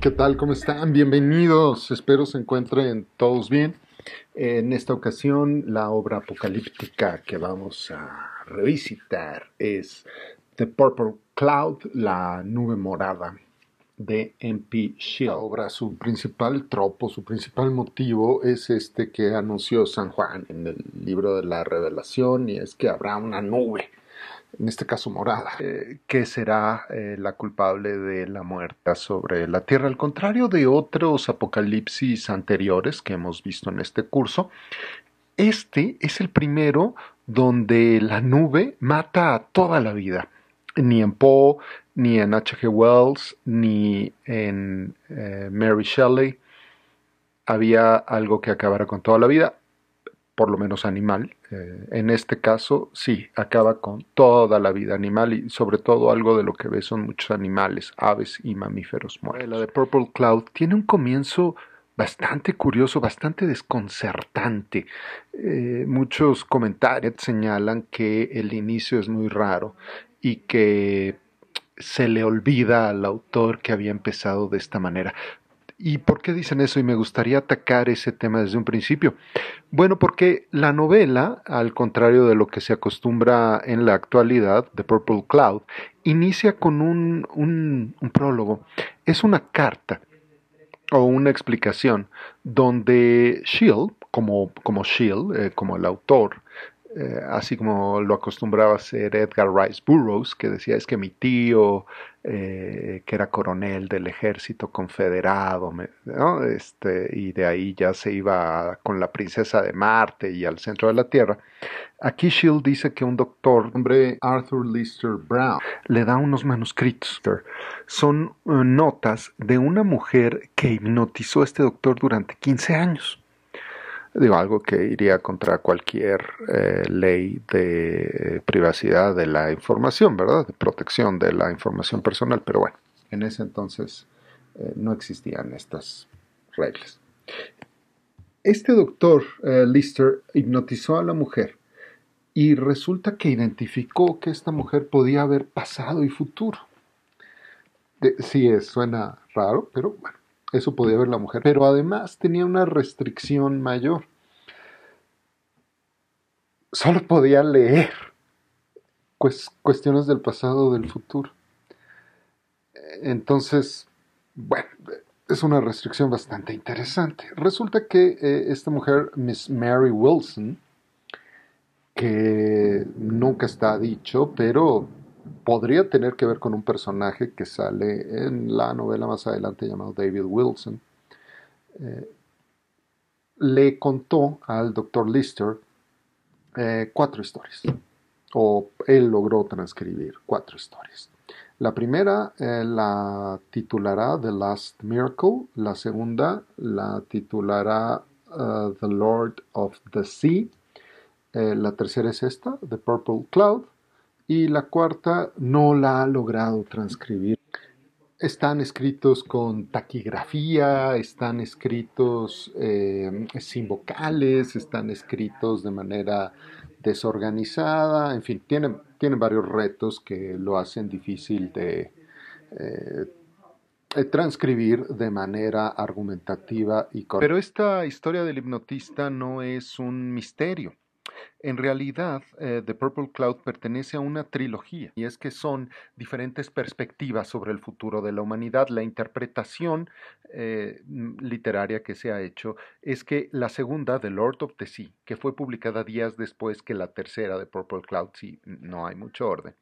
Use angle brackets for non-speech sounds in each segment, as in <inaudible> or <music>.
¿Qué tal? ¿Cómo están? Bienvenidos. Espero se encuentren todos bien. En esta ocasión, la obra apocalíptica que vamos a revisitar es The Purple Cloud, la nube morada de MP Shield. Su principal tropo, su principal motivo es este que anunció San Juan en el libro de la Revelación y es que habrá una nube en este caso morada, eh, que será eh, la culpable de la muerte sobre la tierra. Al contrario de otros apocalipsis anteriores que hemos visto en este curso, este es el primero donde la nube mata a toda la vida. Ni en Poe, ni en H.G. Wells, ni en eh, Mary Shelley había algo que acabara con toda la vida por lo menos animal. Eh, en este caso, sí, acaba con toda la vida animal y sobre todo algo de lo que ve son muchos animales, aves y mamíferos muertos. La de Purple Cloud tiene un comienzo bastante curioso, bastante desconcertante. Eh, muchos comentarios señalan que el inicio es muy raro y que se le olvida al autor que había empezado de esta manera. ¿Y por qué dicen eso? Y me gustaría atacar ese tema desde un principio. Bueno, porque la novela, al contrario de lo que se acostumbra en la actualidad, The Purple Cloud, inicia con un, un, prólogo. Es una carta o una explicación donde Shield, como, Shield, eh, como el autor, eh, así como lo acostumbraba a hacer Edgar Rice Burroughs, que decía es que mi tío, eh, que era coronel del ejército confederado, este, y de ahí ya se iba con la princesa de Marte y al centro de la Tierra. Aquí Shield dice que un doctor, hombre Arthur Lister Brown, le da unos manuscritos. Son eh, notas de una mujer que hipnotizó a este doctor durante 15 años digo, algo que iría contra cualquier eh, ley de privacidad de la información, ¿verdad? De protección de la información personal, pero bueno, en ese entonces eh, no existían estas reglas. Este doctor eh, Lister hipnotizó a la mujer y resulta que identificó que esta mujer podía haber pasado y futuro. sí, suena raro, pero bueno, eso podía ver la mujer. Pero además tenía una restricción mayor. Solo podía leer cuestiones del pasado o del futuro. Entonces, bueno, es una restricción bastante interesante. Resulta que eh, esta mujer, Miss Mary Wilson, que nunca está dicho, pero podría tener que ver con un personaje que sale en la novela más adelante llamado David Wilson, eh, le contó al doctor Lister eh, cuatro historias, o él logró transcribir cuatro historias. La primera eh, la titulará The Last Miracle, la segunda la titulará The Lord of the Sea, la tercera es esta, The Purple Cloud, y la cuarta no la ha logrado transcribir. Están escritos con taquigrafía, están escritos eh, sin vocales, están escritos de manera desorganizada, en fin, tienen, varios retos que lo hacen difícil de eh, transcribir de manera argumentativa y correcta. Pero esta historia del hipnotista no es un misterio. En realidad, eh, The Purple Cloud pertenece a una trilogía, y es que son diferentes perspectivas sobre el futuro de la humanidad. La interpretación eh, literaria que se ha hecho es que la segunda, The Lord of the Sea, que fue publicada días después que la tercera de Purple Cloud, si no hay mucho orden,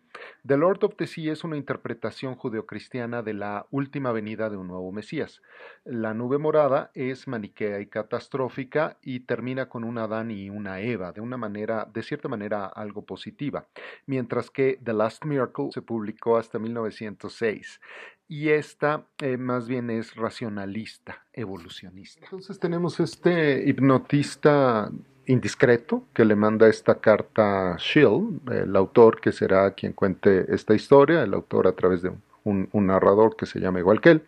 The Lord of the Sea es una interpretación judeocristiana de la última venida de un nuevo Mesías. La nube morada es maniquea y catastrófica y termina con un Adán y una Eva, de una manera, de cierta manera, algo positiva, mientras que The Last Miracle se publicó hasta 1906 y esta eh, más bien es racionalista, evolucionista. Entonces tenemos este hipnotista indiscreto que le manda esta carta a Shield, el autor que será quien cuente esta historia, el autor a través de un, narrador que se llama igual que él.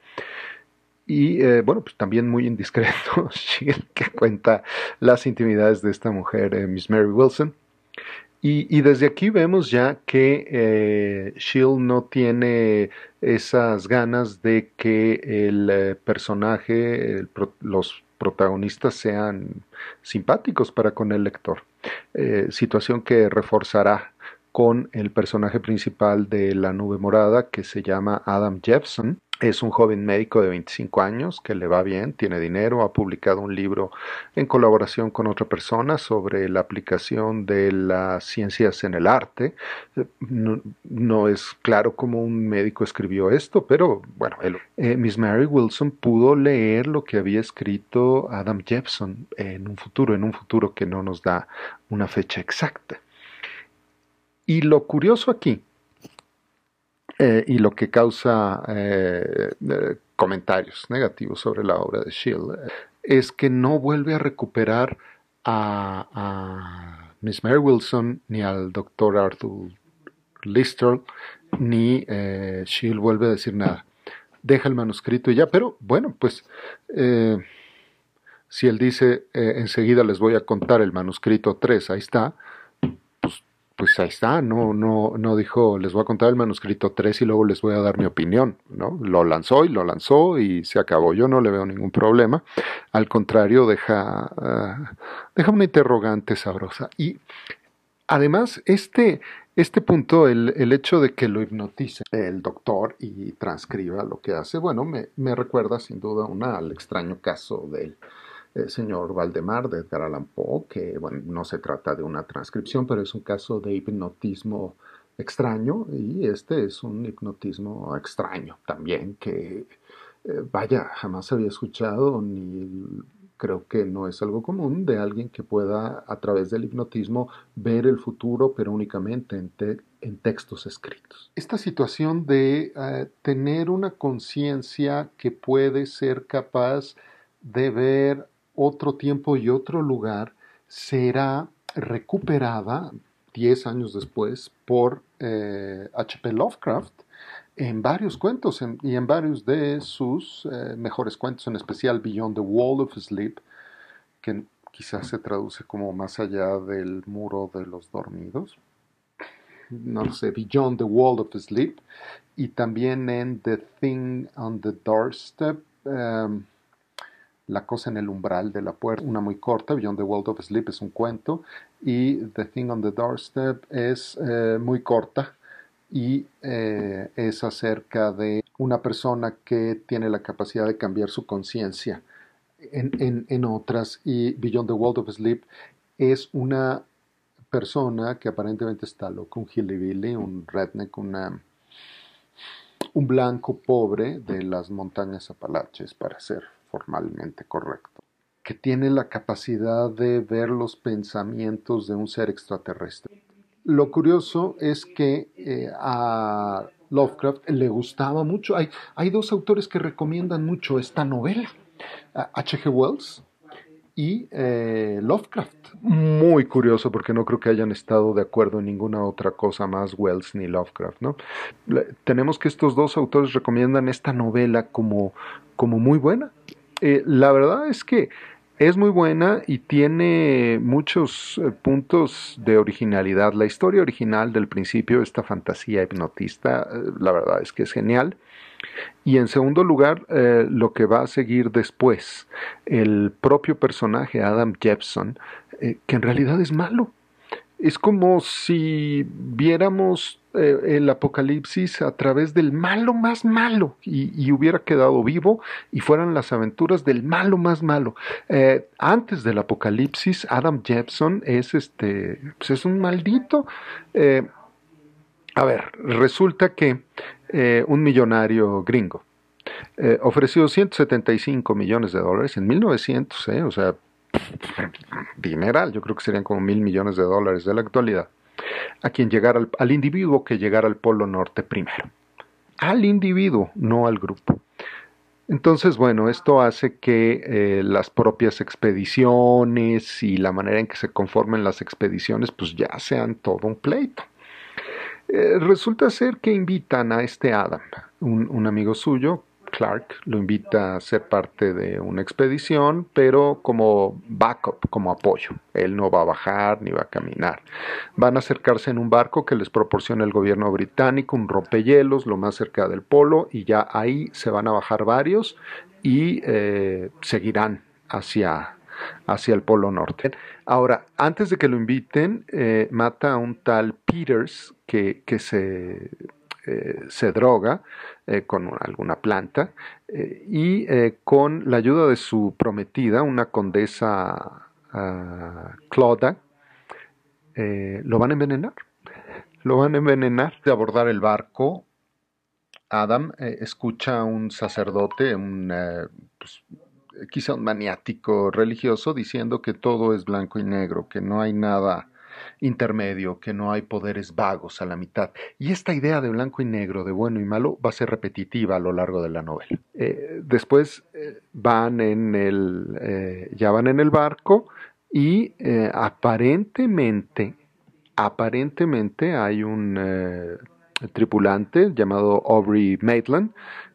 Y eh, bueno, pues también muy indiscreto, <laughs> Shield que cuenta las intimidades de esta mujer, eh, Miss Mary Wilson. Y, desde aquí vemos ya que eh, Shield no tiene esas ganas de que el eh, personaje, los protagonistas sean simpáticos para con el lector. Situación que reforzará con el personaje principal de La Nube Morada que se llama Adam Jepson, es un joven médico de 25 años que le va bien, tiene dinero, ha publicado un libro en colaboración con otra persona sobre la aplicación de las ciencias en el arte. No, es claro cómo un médico escribió esto, pero bueno, eh, Miss Mary Wilson pudo leer lo que había escrito Adam Jepson en un futuro, en un futuro que no nos da una fecha exacta. Y lo curioso aquí eh, y lo que causa eh, eh, comentarios negativos sobre la obra de Shield es que no vuelve a recuperar a, Miss Mary Wilson ni al Dr. Arthur Lister ni Shield vuelve a decir nada. Deja el manuscrito y ya, pero bueno, pues si él dice enseguida les voy a contar el manuscrito 3, ahí está, pues ahí está, no, no, no dijo, les voy a contar el manuscrito 3 y luego les voy a dar mi opinión, ¿no? Lo lanzó y lo lanzó y se acabó. Yo no le veo ningún problema. Al contrario, deja, ah, deja una interrogante sabrosa. Y además, este, este punto, el, el, hecho de que lo hipnotice el doctor y transcriba lo que hace, bueno, me, me recuerda sin duda una, al extraño caso del el señor Valdemar de Edgar Allan Poe, que bueno, no se trata de una transcripción, pero es un caso de hipnotismo extraño y este es un hipnotismo extraño también que eh, vaya, jamás había escuchado ni creo que no es algo común de alguien que pueda a través del hipnotismo ver el futuro pero únicamente en, en textos escritos. Esta situación de eh, tener una conciencia que puede ser capaz de ver otro tiempo y otro lugar será recuperada 10 años después por H.P. Eh, Lovecraft en varios cuentos y en varios de sus eh, mejores cuentos, en especial Beyond the Wall of Sleep, que quizás se traduce como más allá del muro de los dormidos. No sé, Beyond the Wall of Sleep, y también en The Thing on the Doorstep. Um, la cosa en el umbral de la puerta, una muy corta, Beyond the World of Sleep es un cuento, y The Thing on the Doorstep es eh, muy corta y eh, es acerca de una persona que tiene la capacidad de cambiar su conciencia en, en, otras, y Beyond the World of Sleep es una persona que aparentemente está loco, un hillbilly, un redneck, una, un blanco pobre de las montañas Apalaches, para ser formalmente correcto, que tiene la capacidad de ver los pensamientos de un ser extraterrestre. Lo curioso es que eh, a Lovecraft le gustaba mucho. Hay, hay dos autores que recomiendan mucho esta novela. H.G. Wells y eh, Lovecraft. Muy curioso porque no creo que hayan estado de acuerdo en ninguna otra cosa más Wells ni Lovecraft, ¿no? tenemos que estos dos autores recomiendan esta novela como, como muy buena. Eh, la verdad es que es muy buena y tiene muchos eh, puntos de originalidad. La historia original del principio, esta fantasía hipnotista, eh, la verdad es que es genial. Y en segundo lugar, lo que va a seguir después, el propio personaje Adam Jepson, que en realidad es malo es como si viéramos eh, el apocalipsis a través del malo más malo y, hubiera quedado vivo y fueran las aventuras del malo más malo. Eh, antes del apocalipsis, Adam Jepson es este, pues es un maldito. Eh, a ver, resulta que un millonario gringo ofreció 175 millones de dólares en 1900, o sea, dineral, yo creo que serían como mil millones de dólares de la actualidad, a quien llegara al, individuo que llegara al Polo Norte primero. Al individuo, no al grupo. Entonces, bueno, esto hace que eh, las propias expediciones y la manera en que se conformen las expediciones, pues ya sean todo un pleito. Eh, resulta ser que invitan a este Adam, un, amigo suyo, Clark lo invita a ser parte de una expedición, pero como backup, como apoyo. Él no va a bajar ni va a caminar. Van a acercarse en un barco que les proporciona el gobierno británico, un rompehielos, lo más cerca del polo, y ya ahí se van a bajar varios y eh, seguirán hacia, hacia el Polo Norte. Ahora, antes de que lo inviten, eh, mata a un tal Peters que, que se eh, se droga eh, con alguna planta eh, y con la ayuda de su prometida, una condesa uh, lo van a envenenar. Lo van a envenenar. De abordar el barco, Adam escucha a un sacerdote, un, pues, quizá un maniático religioso, diciendo que todo es blanco y negro, que no hay nada intermedio, que no hay poderes vagos a la mitad. Y esta idea de blanco y negro, de bueno y malo, va a ser repetitiva a lo largo de la novela. Eh, después eh, van en el, eh, ya van en el barco y aparentemente, aparentemente hay un tripulante llamado Aubrey Maitland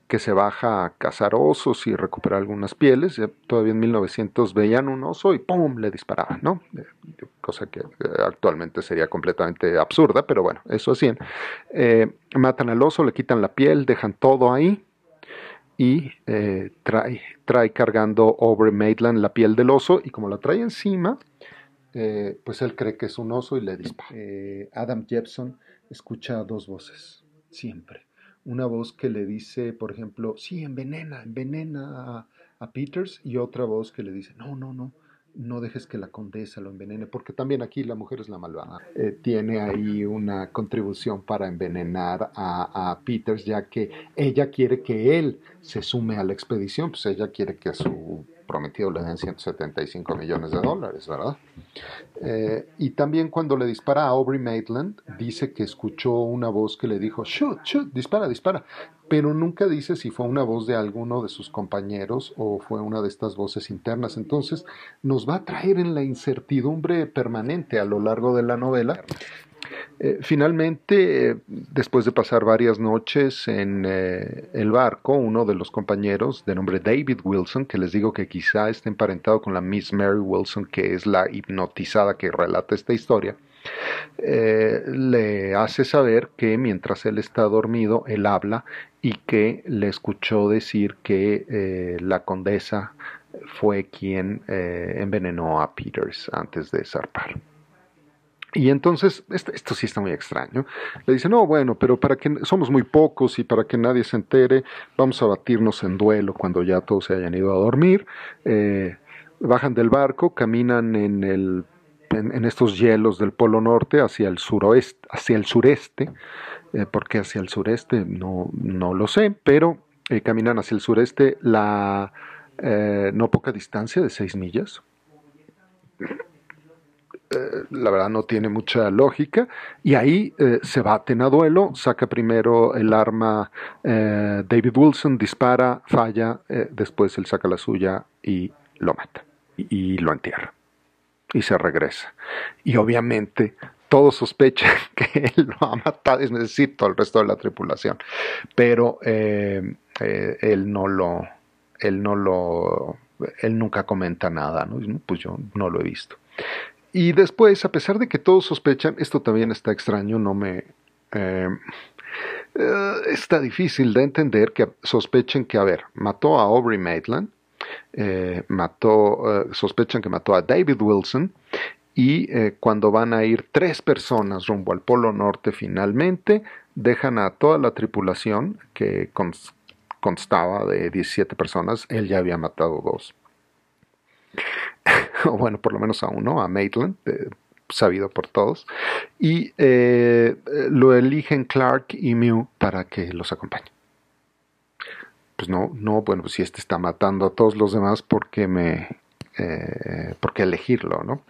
que se baja a cazar osos y recuperar algunas pieles. Todavía en 1900 veían un oso y ¡pum! le disparaban, ¿no? Eh, cosa que eh, actualmente sería completamente absurda, pero bueno, eso hacían. Eh, matan al oso, le quitan la piel, dejan todo ahí y trae, trae cargando over Maitland la piel del oso y como la trae encima, pues él cree que es un oso y le dispara. Adam Jepson escucha dos voces, siempre una voz que le dice, por ejemplo, sí, envenena, envenena a, Peters, y otra voz que le dice, no, no, no, no dejes que la condesa lo envenene, porque también aquí la mujer es la malvada. Eh, tiene ahí una contribución para envenenar a, a, Peters, ya que ella quiere que él se sume a la expedición, pues ella quiere que su prometido le den 175 millones de dólares, ¿verdad? Eh, y también cuando le dispara a Aubrey Maitland, dice que escuchó una voz que le dijo, shoot, shoot, dispara, dispara, pero nunca dice si fue una voz de alguno de sus compañeros o fue una de estas voces internas. Entonces nos va a traer en la incertidumbre permanente a lo largo de la novela eh, finalmente, eh, después de pasar varias noches en eh, el barco, uno de los compañeros, de nombre David Wilson, que les digo que quizá esté emparentado con la Miss Mary Wilson, que es la hipnotizada que relata esta historia, le hace saber que mientras él está dormido, él habla y que le escuchó decir que la condesa fue quien envenenó a Peters antes de zarpar. Y entonces, esto, sí está muy extraño. Le dice, no, bueno, pero para que somos muy pocos y para que nadie se entere, vamos a batirnos en duelo cuando ya todos se hayan ido a dormir. Eh, bajan del barco, caminan en, el, en, estos hielos del Polo Norte hacia el suroeste, hacia el sureste. Eh, ¿Por qué hacia el sureste? No, no lo sé, pero eh, caminan hacia el sureste la no poca distancia de seis millas eh, la verdad no tiene mucha lógica, y ahí eh, se baten a duelo, saca primero el arma eh, David Wilson, dispara, falla, después él saca la suya y lo mata, y, lo entierra, y se regresa. Y obviamente todos sospechan <laughs> que él lo ha matado, es decir, todo el resto de la tripulación, pero él no lo, él no lo, él nunca comenta nada, ¿no? pues yo no lo he visto. Y después, a pesar de que todos sospechan, esto también está extraño, no me... Eh, eh, está difícil de entender que sospechen que, a ver, mató a Aubrey Maitland, eh, mató, sospechan que mató a David Wilson, y cuando van a ir tres personas rumbo al Polo Norte finalmente, dejan a toda la tripulación, que constaba de 17 personas, él ya había matado dos. <laughs> o bueno, por lo menos a uno, a Maitland, eh, sabido por todos, y eh, lo eligen Clark y Mew para que los acompañe. Pues no, no, bueno, pues si este está matando a todos los demás, ¿por qué me, eh, por qué elegirlo, no?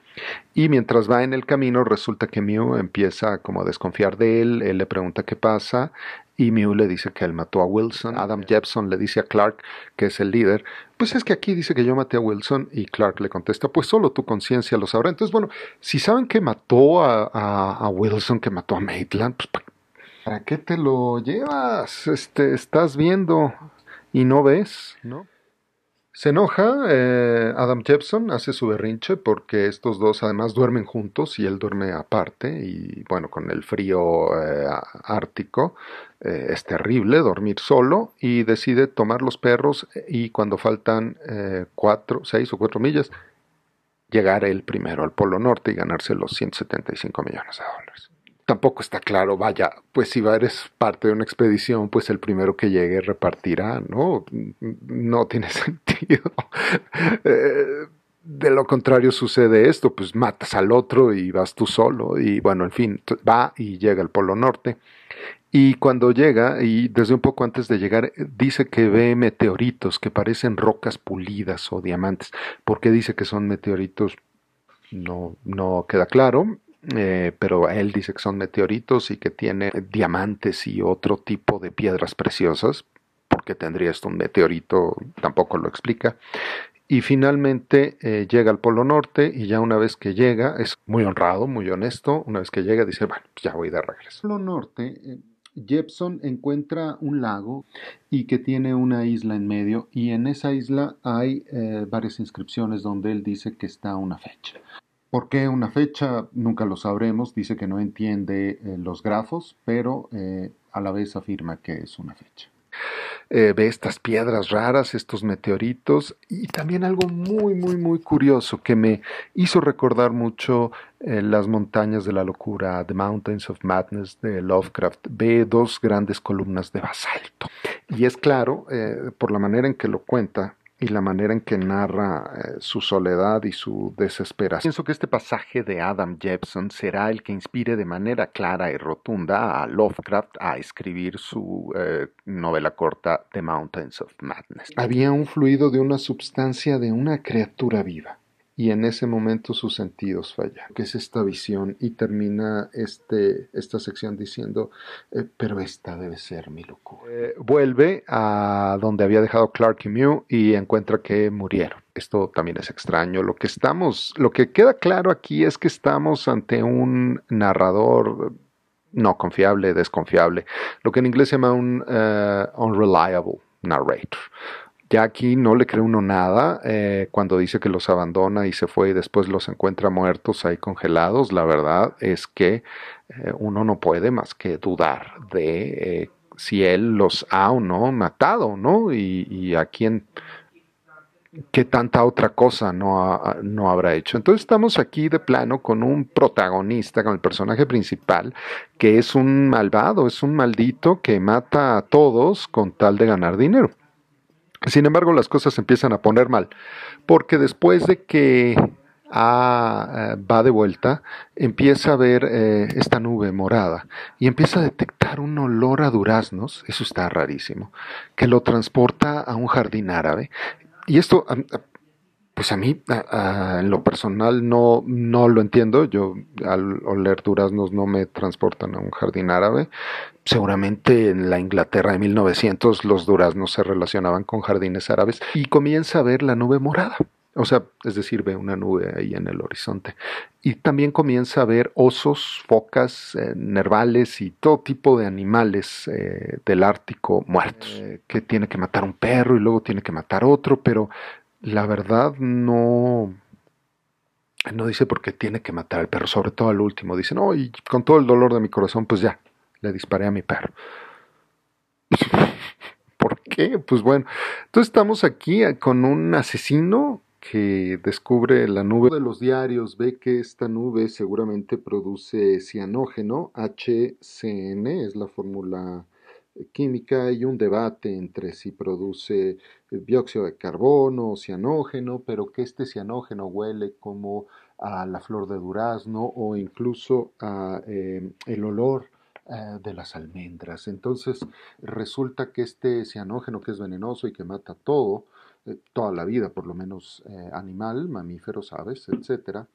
Y mientras va en el camino, resulta que Mew empieza como a desconfiar de él, él le pregunta qué pasa, y Mew le dice que él mató a Wilson. Adam Jepson le dice a Clark, que es el líder, pues es que aquí dice que yo maté a Wilson y Clark le contesta, pues solo tu conciencia lo sabrá. Entonces, bueno, si saben que mató a, Wilson, que mató a Maitland, pues ¿para qué te lo llevas? Este, estás viendo y no ves, ¿no? Se enoja, eh, Adam Jepson hace su berrinche porque estos dos además duermen juntos y él duerme aparte y bueno, con el frío eh, ártico eh, es terrible dormir solo y decide tomar los perros y cuando faltan cuatro, seis o cuatro millas, llegar él primero al Polo Norte y ganarse los 175 millones de dólares tampoco está claro, vaya, pues si eres parte de una expedición, pues el primero que llegue repartirá, ¿no? No tiene <laughs> sentido. Eh, de lo contrario sucede esto, pues matas al otro y vas tú solo y bueno, en fin, va y llega al Polo Norte. Y cuando llega, y desde un poco antes de llegar, dice que ve meteoritos que parecen rocas pulidas o diamantes. ¿Por qué dice que son meteoritos? No, no queda claro. Eh, pero él dice que son meteoritos y que tiene diamantes y otro tipo de piedras preciosas, porque tendría esto un meteorito, tampoco lo explica. Y finalmente eh, llega al Polo Norte y ya una vez que llega, es muy honrado, muy honesto, una vez que llega dice, bueno, pues ya voy de regreso. Polo Norte, eh, Jepson encuentra un lago y que tiene una isla en medio y en esa isla hay varias inscripciones donde él dice que está una fecha. ¿Por qué una fecha? Nunca lo sabremos. Dice que no entiende eh, los grafos, pero eh, a la vez afirma que es una fecha. Eh, ve estas piedras raras, estos meteoritos y también algo muy, muy, muy curioso que me hizo recordar mucho las montañas de la locura, The Mountains of Madness de Lovecraft. Ve dos grandes columnas de basalto. Y es claro, por la manera en que lo cuenta, y la manera en que narra eh, su soledad y su desesperación. Pienso que este pasaje de Adam Jepson será el que inspire de manera clara y rotunda a Lovecraft a escribir su eh, novela corta The Mountains of Madness. Había un fluido de una substancia de una criatura viva y en ese momento sus sentidos fallan. Que es esta visión y termina este, esta sección diciendo, eh, pero esta debe ser mi locura. Eh, vuelve a donde había dejado Clark y Mew y encuentra que murieron. Esto también es extraño. Lo que estamos, lo que queda claro aquí es que estamos ante un narrador no confiable, desconfiable, lo que en inglés se llama un uh, unreliable narrator ya aquí no le cree uno nada eh, cuando dice que los abandona y se fue y después los encuentra muertos ahí congelados. La verdad es que eh, uno no puede más que dudar de eh, si él los ha o no matado, ¿no? Y, a quién, qué tanta otra cosa no, no habrá hecho. Entonces estamos aquí de plano con un protagonista, con el personaje principal, que es un malvado, es un maldito que mata a todos con tal de ganar dinero. Sin embargo, las cosas empiezan a poner mal, porque después de que ah, eh, va de vuelta, empieza a ver eh, esta nube morada y empieza a detectar un olor a duraznos, eso está rarísimo, que lo transporta a un jardín árabe. Y esto, pues a mí, en lo personal, no, no lo entiendo. Yo al oler duraznos no me transportan a un jardín árabe. Seguramente en la Inglaterra de 1900 los duraznos se relacionaban con jardines árabes y comienza a ver la nube morada. O sea, es decir, ve una nube ahí en el horizonte. Y también comienza a ver osos, focas, eh, nervales y todo tipo de animales eh, del Ártico muertos. Eh, que tiene que matar un perro y luego tiene que matar otro, pero la verdad no, no dice por qué tiene que matar al perro, sobre todo al último. Dice, no, y con todo el dolor de mi corazón, pues ya, le disparé a mi perro. <laughs> ¿Por qué? Pues bueno, entonces estamos aquí con un asesino que descubre la nube de los diarios, ve que esta nube seguramente produce cianógeno, HCN es la fórmula química, hay un debate entre si produce eh, dióxido de carbono o cianógeno, pero que este cianógeno huele como a la flor de durazno o incluso a eh, el olor eh, de las almendras. Entonces resulta que este cianógeno que es venenoso y que mata todo, toda la vida por lo menos animal, mamíferos, aves, etcétera,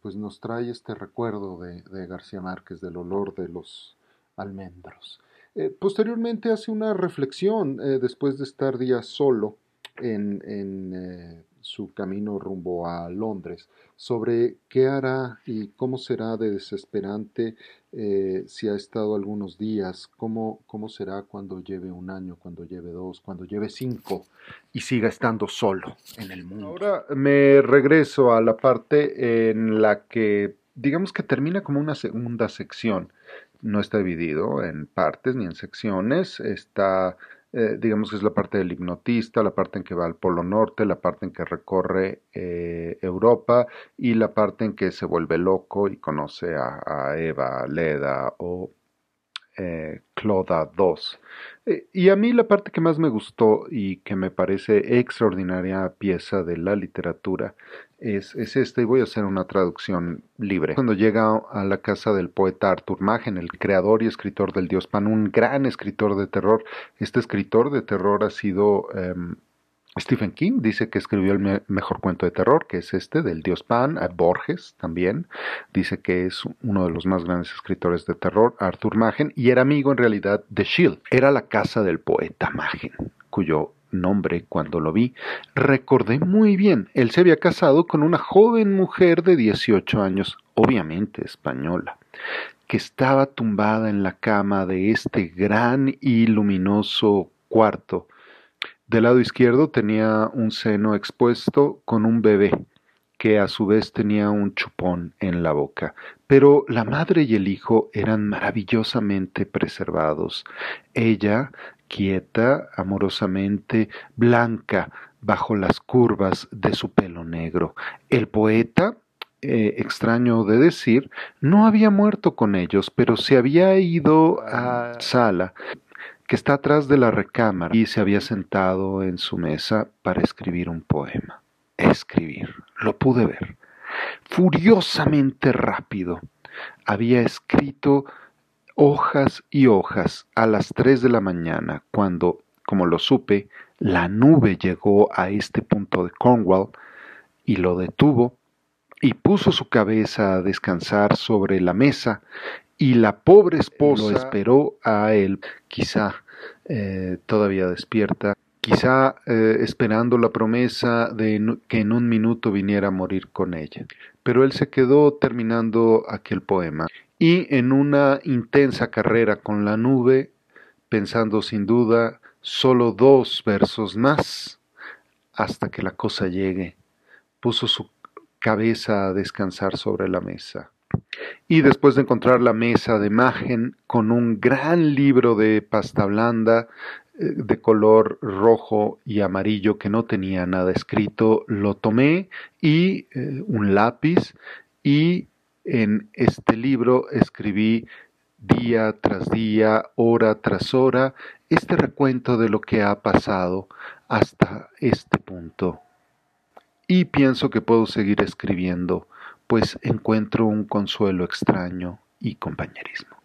pues nos trae este recuerdo de, de García Márquez del olor de los almendros. Eh, posteriormente hace una reflexión eh, después de estar días solo en, eh, su camino rumbo a Londres, sobre qué hará y cómo será de desesperante eh, si ha estado algunos días, cómo, cómo será cuando lleve un año, cuando lleve dos, cuando lleve cinco y siga estando solo en el mundo. Ahora me regreso a la parte en la que digamos que termina como una segunda sección. No está dividido en partes ni en secciones, está eh, digamos que es la parte del hipnotista, la parte en que va al Polo Norte, la parte en que recorre eh, Europa y la parte en que se vuelve loco y conoce a, Eva, Leda o eh, Cloda II. y a mí la parte que más me gustó y que me parece extraordinaria pieza de la literatura es, es esta, y voy a hacer una traducción libre. Cuando llega a la casa del poeta Arthur Machen, el creador y escritor del Dios Pan, un gran escritor de terror. Este escritor de terror ha sido em, Stephen King, dice que escribió el mejor cuento de terror, que es este, del Dios Pan. Borges también dice que es uno de los más grandes escritores de terror, Arthur Machen, y era amigo en realidad de Shield. Era la casa del poeta Machen, cuyo nombre cuando lo vi, recordé muy bien. Él se había casado con una joven mujer de 18 años, obviamente española, que estaba tumbada en la cama de este gran y luminoso cuarto. Del lado izquierdo tenía un seno expuesto con un bebé que a su vez tenía un chupón en la boca. Pero la madre y el hijo eran maravillosamente preservados. Ella quieta, amorosamente, blanca, bajo las curvas de su pelo negro. El poeta, eh, extraño de decir, no había muerto con ellos, pero se había ido a sala que está atrás de la recámara y se había sentado en su mesa para escribir un poema. Escribir, lo pude ver. Furiosamente rápido. Había escrito hojas y hojas a las tres de la mañana, cuando, como lo supe, la nube llegó a este punto de Cornwall y lo detuvo y puso su cabeza a descansar sobre la mesa y la pobre esposa lo esperó a él, quizá eh, todavía despierta, quizá eh, esperando la promesa de que en un minuto viniera a morir con ella. Pero él se quedó terminando aquel poema y en una intensa carrera con la nube, pensando sin duda solo dos versos más hasta que la cosa llegue, puso su cabeza a descansar sobre la mesa. Y después de encontrar la mesa de imagen con un gran libro de pasta blanda eh, de color rojo y amarillo que no tenía nada escrito, lo tomé y eh, un lápiz y en este libro escribí día tras día, hora tras hora, este recuento de lo que ha pasado hasta este punto. Y pienso que puedo seguir escribiendo, pues encuentro un consuelo extraño y compañerismo.